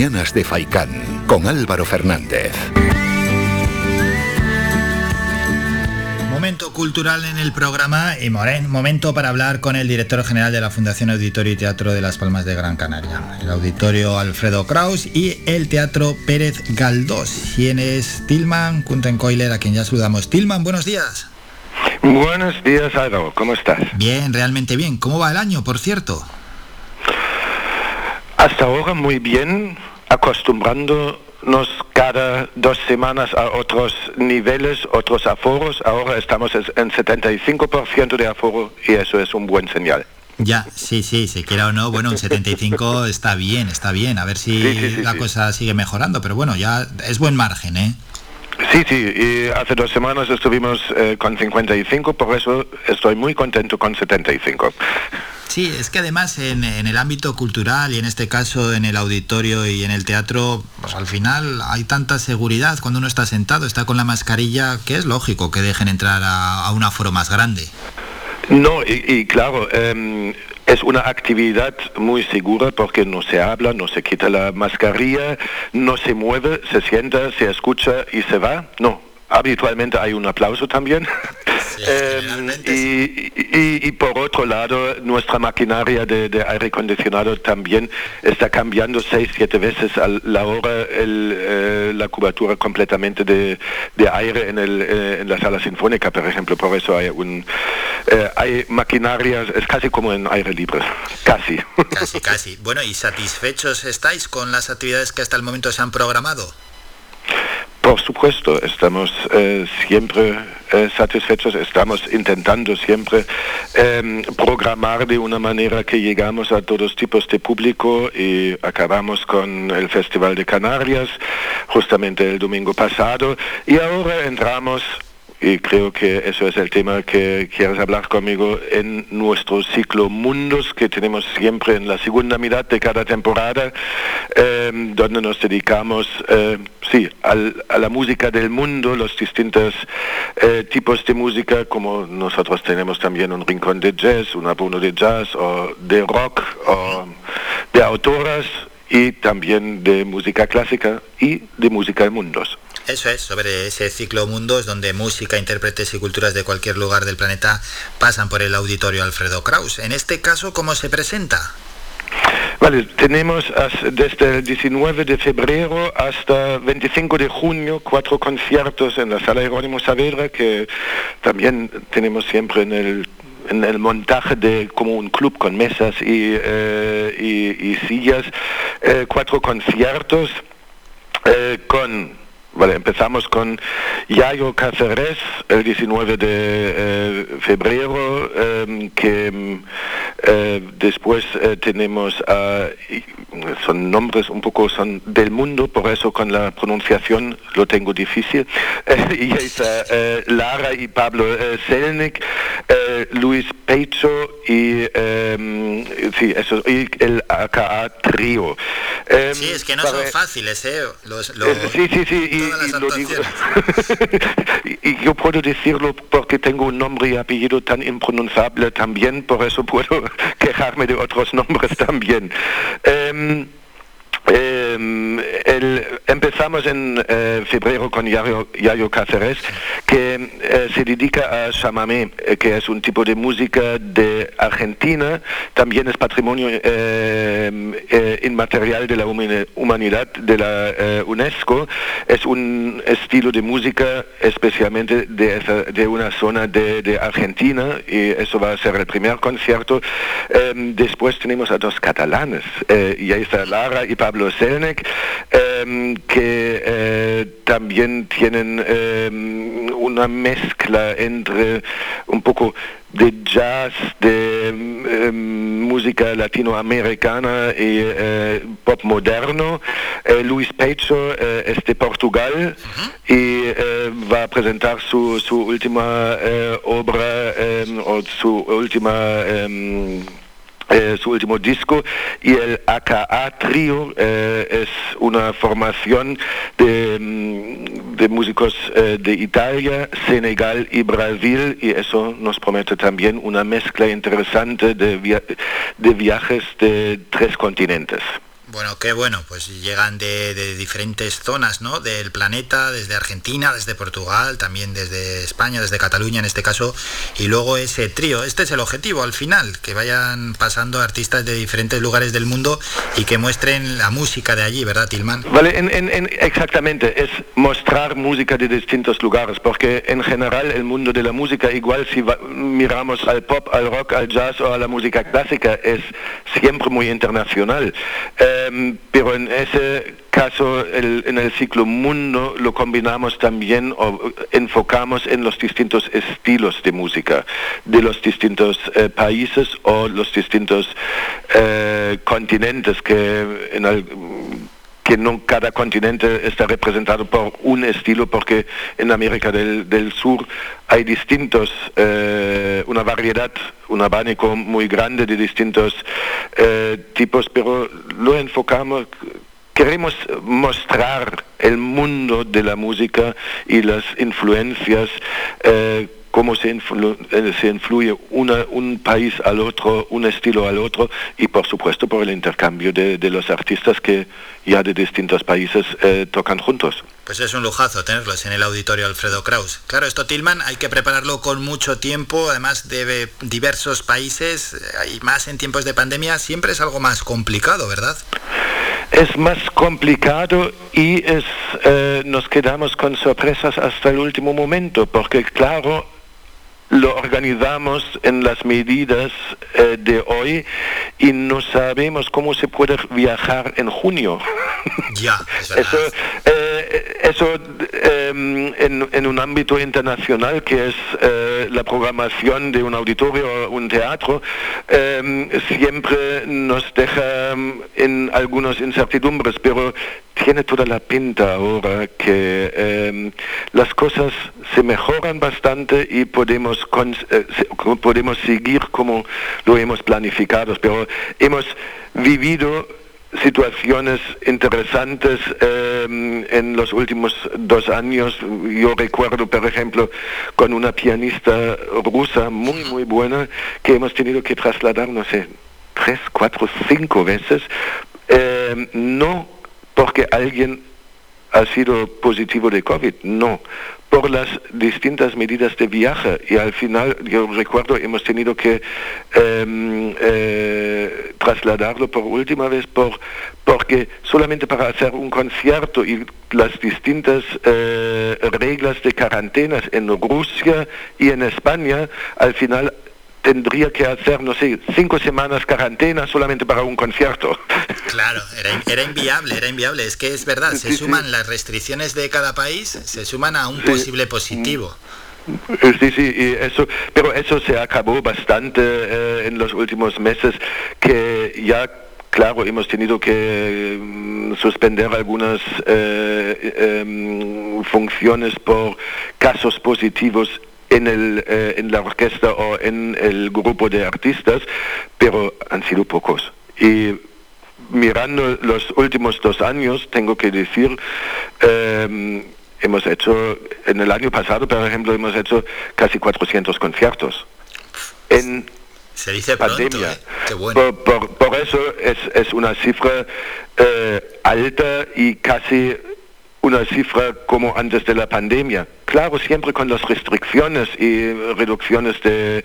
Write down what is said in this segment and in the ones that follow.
Mañanas de Faicán con Álvaro Fernández. Momento cultural en el programa y momento para hablar con el director general de la Fundación Auditorio y Teatro de Las Palmas de Gran Canaria, el Auditorio Alfredo Kraus y el Teatro Pérez Galdós. ¿Quién es Tilman Kuntenkoiler, a quien ya saludamos? Tilman, buenos días. Buenos días, Álvaro, ¿cómo estás? Bien, realmente bien. ¿Cómo va el año, por cierto? Hasta ahora muy bien, acostumbrándonos cada dos semanas a otros niveles, otros aforos. Ahora estamos en 75% de aforo y eso es un buen señal. Ya, sí, sí, se quiera o no, bueno, un 75 está bien, está bien, a ver si la cosa sigue mejorando, pero bueno, ya es buen margen, ¿eh? Sí, sí, y hace dos semanas estuvimos eh, con 55, por eso estoy muy contento con 75. Sí, es que además en, el ámbito cultural y en este caso en el auditorio y en el teatro, pues al final hay tanta seguridad cuando uno está sentado, está con la mascarilla, que es lógico que dejen entrar a, un aforo más grande. No, y, claro, em, es una actividad muy segura porque no se habla, no se quita la mascarilla, no se mueve, se sienta, se escucha y se va. No, habitualmente hay un aplauso también. Em, y, por otro lado, nuestra maquinaria de, aire acondicionado también está cambiando seis, siete veces a la hora eh, la cubatura completamente de, aire en, el, eh, en la sala sinfónica, por ejemplo. Por eso hay un eh, hay maquinarias, es casi como en aire libre, casi. Casi, casi. Bueno, ¿y satisfechos estáis con las actividades que hasta el momento se han programado? Por supuesto, estamos eh, siempre eh, satisfechos, estamos intentando siempre em, programar de una manera que llegamos a todos tipos de público y acabamos con el Festival de Canarias justamente el domingo pasado y ahora entramos y creo que eso es el tema que quieres hablar conmigo en nuestro ciclo Mundos que tenemos siempre en la segunda mitad de cada temporada, em, donde nos dedicamos eh, sí, a la música del mundo, los distintos eh, tipos de música, como nosotros tenemos también un rincón de jazz, un abono de jazz o de rock o de autoras y también de música clásica y de música de mundos. Eso es, sobre ese ciclo mundos donde música, intérpretes y culturas de cualquier lugar del planeta pasan por el auditorio Alfredo Kraus. En este caso, ¿cómo se presenta? Vale, tenemos desde el 19 de febrero hasta 25 de junio cuatro conciertos en la sala Jerónimo Saavedra que también tenemos siempre en el en el montaje de como un club con mesas y, eh, sillas, eh, cuatro conciertos eh, con Vale, empezamos con Yayo Cáceres el 19 de eh, febrero, em, que em, eh, después eh, tenemos, son nombres un poco son del mundo, por eso con la pronunciación lo tengo difícil. y es Lara y Pablo Selnik, Luis Pecho y, em, sí, eso, y el AKA Trío. sí, es que no son fáciles, ¿eh? sí, sí, sí y, yo puedo decirlo porque tengo un nombre y apellido tan impronunciable también, por eso puedo quejarme de otros nombres también. Em, em, empezamos en eh, febrero con Yayo, Cáceres, que eh, se dedica a chamamé, eh, que es un tipo de música de Argentina, también es patrimonio inmaterial de la humanidad de la UNESCO, es un estilo de música especialmente de, una zona de, Argentina y eso va a ser el primer concierto. Em, después tenemos a dos catalanes, y ahí está Lara y Pablo Selnek. Em, que eh, también tienen em, una mezcla entre un poco de jazz, de em, música latinoamericana y eh, pop moderno. Eh, Luis Pecho es de Portugal y va a presentar su, su última obra o su última eh, su último disco y el AKA Trio eh, es una formación de, mm, músicos eh, de Italia, Senegal y Brasil y eso nos promete también una mezcla interesante de, de viajes de tres continentes. Bueno, qué bueno, pues llegan de, diferentes zonas ¿no? del planeta, desde Argentina, desde Portugal, también desde España, desde Cataluña en este caso, y luego ese trío. Este es el objetivo al final, que vayan pasando artistas de diferentes lugares del mundo y que muestren la música de allí, ¿verdad, Tilman? Vale, exactamente, es mostrar música de distintos lugares, porque en general el mundo de la música, igual si miramos al pop, al rock, al jazz o a la música clásica, es siempre muy internacional. Em, pero en ese caso, en el ciclo mundo, lo combinamos también o enfocamos en los distintos estilos de música de los distintos eh, países o los distintos eh, continentes que en el, que no cada continente está representado por un estilo, porque en América del, Sur hay distintos, eh, una variedad, un abanico muy grande de distintos eh, tipos, pero lo enfocamos queremos mostrar el mundo de la música y las influencias eh, cómo se, eh, se influye un país al otro, un estilo al otro y por supuesto por el intercambio de, los artistas que ya de distintos países eh, tocan juntos. Pues es un lujazo tenerlos en el auditorio Alfredo Kraus. Claro, esto Tillman hay que prepararlo con mucho tiempo, además de diversos países eh, y más en tiempos de pandemia, siempre es algo más complicado, ¿verdad? es más complicado y es, nos quedamos con sorpresas hasta el último momento, porque claro, lo organizamos en las medidas eh, de hoy y no sabemos cómo se puede viajar en junio. Ya, eso, eh, eso em, en, un ámbito internacional que es eh, la programación de un auditorio o un teatro, em, siempre nos deja em, en algunas incertidumbres, pero tiene toda la pinta ahora que las cosas se mejoran bastante y podemos, podemos seguir como lo hemos planificado, pero hemos vivido situaciones interesantes em, en los últimos dos años. Yo recuerdo, por ejemplo, con una pianista rusa muy, muy buena que hemos tenido que trasladar, no sé, tres, cuatro, cinco veces, em, no porque alguien ha sido positivo de COVID, no, por las distintas medidas de viaje y al final, yo recuerdo, hemos tenido que em, eh, trasladarlo por última vez por, porque solamente para hacer un concierto y las distintas eh, reglas de cuarentenas en Rusia y en España, al final tendría que hacer, no sé, cinco semanas cuarentena solamente para un concierto. Claro, era, inviable, era inviable. Es que es verdad, se suman las restricciones de cada país, se suman a un posible positivo. Sí, sí, y eso, pero eso se acabó bastante eh, en los últimos meses, que ya Claro, hemos tenido que mm, suspender algunas eh, em, funciones por casos positivos en, el, eh, en la orquesta o en el grupo de artistas, pero han sido pocos. Y mirando los últimos dos años, tengo que decir, em, hemos hecho, en el año pasado, por ejemplo, hemos hecho casi 400 conciertos. En se dice pandemia. ¿eh? por, eso es, es una cifra eh, alta y casi una cifra como antes de la pandemia. Claro, siempre con las restricciones y reducciones de,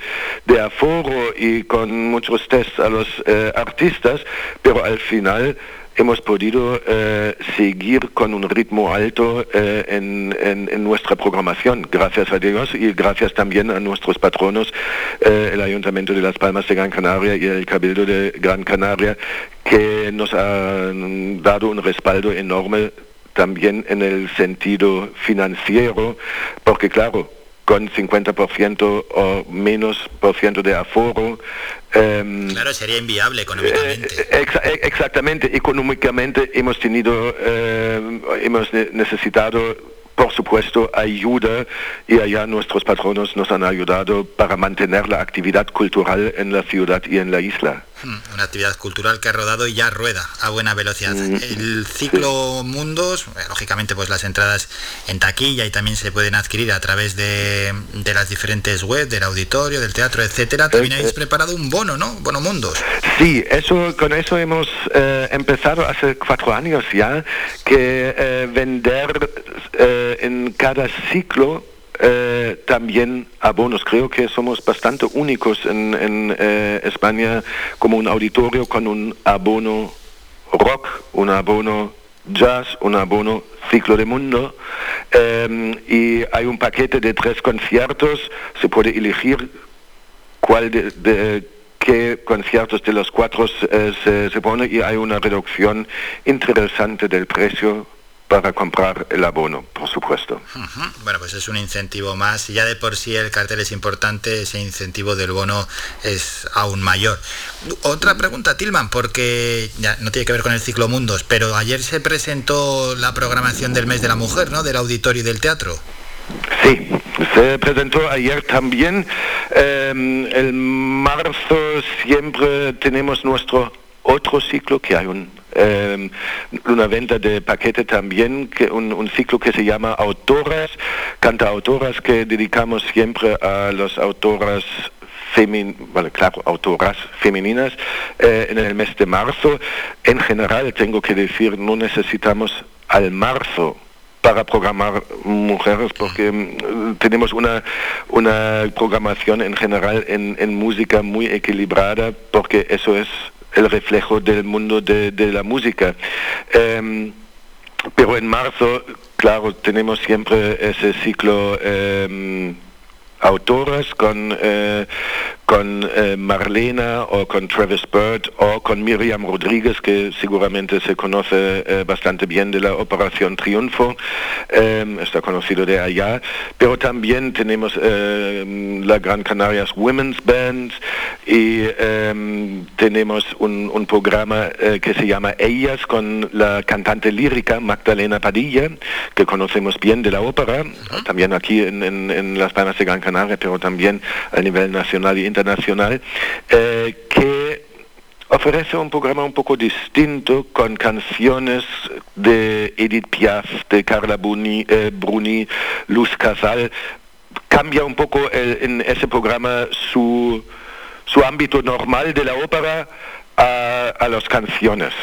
aforo y con muchos tests a los eh, artistas, pero al final hemos podido eh, seguir con un ritmo alto eh, en, en, nuestra programación, gracias a Dios y gracias también a nuestros patronos, el Ayuntamiento de Las Palmas de Gran Canaria y el Cabildo de Gran Canaria, que nos han dado un respaldo enorme también en el sentido financiero, porque claro, con 50% o menos por ciento de aforo. Em, claro, sería inviable económicamente. Eh, eh, exactamente, económicamente hemos tenido, em, hemos necesitado, por supuesto, ayuda y allá nuestros patronos nos han ayudado para mantener la actividad cultural en la ciudad y en la isla. Hmm, una actividad cultural que ha rodado y ya rueda a buena velocidad. Mm. El ciclo Mundos, eh, lógicamente pues las entradas en taquilla y también se pueden adquirir a través de, las diferentes webs del auditorio, del teatro, etcétera. También habéis preparado un bono, ¿no? Bono Mundos. Sí, eso con eso hemos eh, empezado hace cuatro años ya, que eh, vender en cada ciclo eh, también abonos. Creo que somos bastante únicos en, eh, España como un auditorio con un abono rock, un abono jazz, un abono ciclo de mundo em, y hay un paquete de tres conciertos, se puede elegir cuál de, qué conciertos de los cuatro eh, se pone y hay una reducción interesante del precio para comprar el abono, por supuesto. Bueno, pues es un incentivo más. Ya de por sí el cartel es importante, ese incentivo del bono es aún mayor. Otra pregunta, Tilman, porque ya no tiene que ver con el ciclo Mundos, pero ayer se presentó la programación del mes de la mujer, ¿no? Del auditorio y del teatro. Sí, se presentó ayer también. Eh, el marzo siempre tenemos nuestro otro ciclo que hay un eh, una venta de paquete también, que un, ciclo que se llama Autoras, autoras que dedicamos siempre a las autoras bueno, claro, autoras femeninas eh, en el mes de marzo. En general, tengo que decir, no necesitamos al marzo para programar mujeres porque mm, tenemos una, una programación en general en, en música muy equilibrada porque eso es el reflejo del mundo de, la música. Em, pero en marzo, claro, tenemos siempre ese ciclo em, autores con, eh, con eh, Marlena o con Travis Bird o con Miriam Rodríguez, que seguramente se conoce eh, bastante bien de la Operación Triunfo, está conocido de allá, pero también tenemos la Gran Canarias Women's Band y tenemos un, un programa que se llama Ellas con la cantante lírica Magdalena Padilla, que conocemos bien de la ópera, también aquí en, en, en Las Palmas de Gran Canaria pero también a nivel nacional e internacional, eh, que ofrece un programa un poco distinto con canciones de Edith Piaf, de Carla Bruni, eh, Bruni Luz Casal. Cambia un poco en ese programa su, su ámbito normal de la ópera a, a las canciones.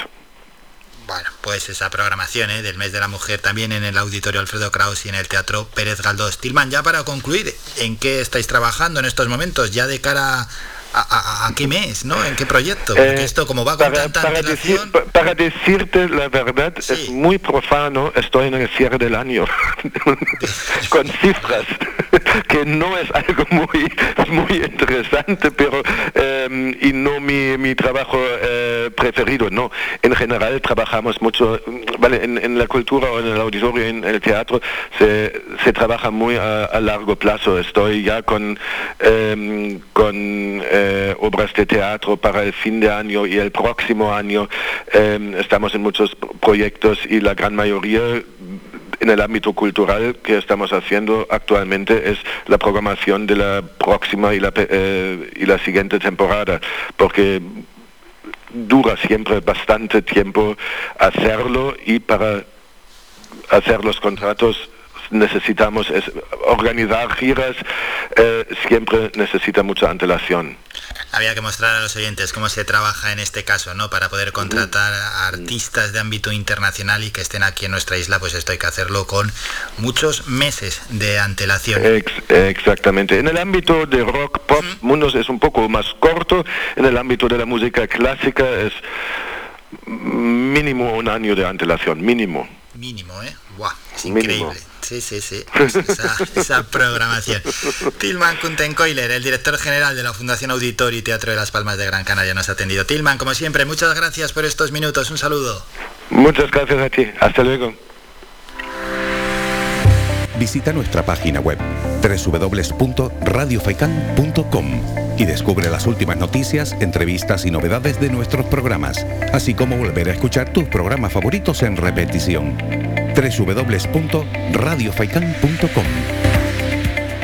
Bueno, pues esa programación ¿eh? del mes de la mujer también en el auditorio Alfredo Kraus y en el Teatro Pérez Galdós. Tilman, ya para concluir, ¿en qué estáis trabajando en estos momentos? Ya de cara a, qué mes, ¿no? ¿En qué proyecto? Porque eh, esto como va con para, tanta para, para decirte la verdad, es muy profano, estoy en el cierre del año, con cifras, que no es algo muy, muy interesante, pero em, y no mi, mi trabajo eh, preferido, no. En general trabajamos mucho, vale, en, la cultura o en el auditorio, en el teatro, se, se trabaja muy a, largo plazo. Estoy ya con, em, con eh, obras de teatro para el fin de año y el próximo año. Em, estamos en muchos proyectos y la gran mayoría en el ámbito cultural que estamos haciendo actualmente es la programación de la próxima y la, eh, y la siguiente temporada, porque dura siempre bastante tiempo hacerlo y para hacer los contratos necesitamos es organizar giras, eh, siempre necesita mucha antelación. Había que mostrar a los oyentes cómo se trabaja en este caso, ¿no? Para poder contratar a artistas de ámbito internacional y que estén aquí en nuestra isla, pues esto hay que hacerlo con muchos meses de antelación. exactamente. En el ámbito de rock, pop, mundos es un poco más corto. En el ámbito de la música clásica es mínimo un año de antelación, mínimo. Mínimo, ¿eh? Guau, es increíble. Sí, sí, sí. esa, programación. Tilman Kuntenkoiler, el director general de la Fundación Auditor y Teatro de las Palmas de Gran Canaria, nos ha atendido. Tilman, como siempre, muchas gracias por estos minutos. Un saludo. Muchas gracias a ti. Hasta luego. Visita nuestra página web www.radiofaikan.com y descubre las últimas noticias, entrevistas y novedades de nuestros programas, así como volver a escuchar tus programas favoritos en repetición www.radiofaikan.com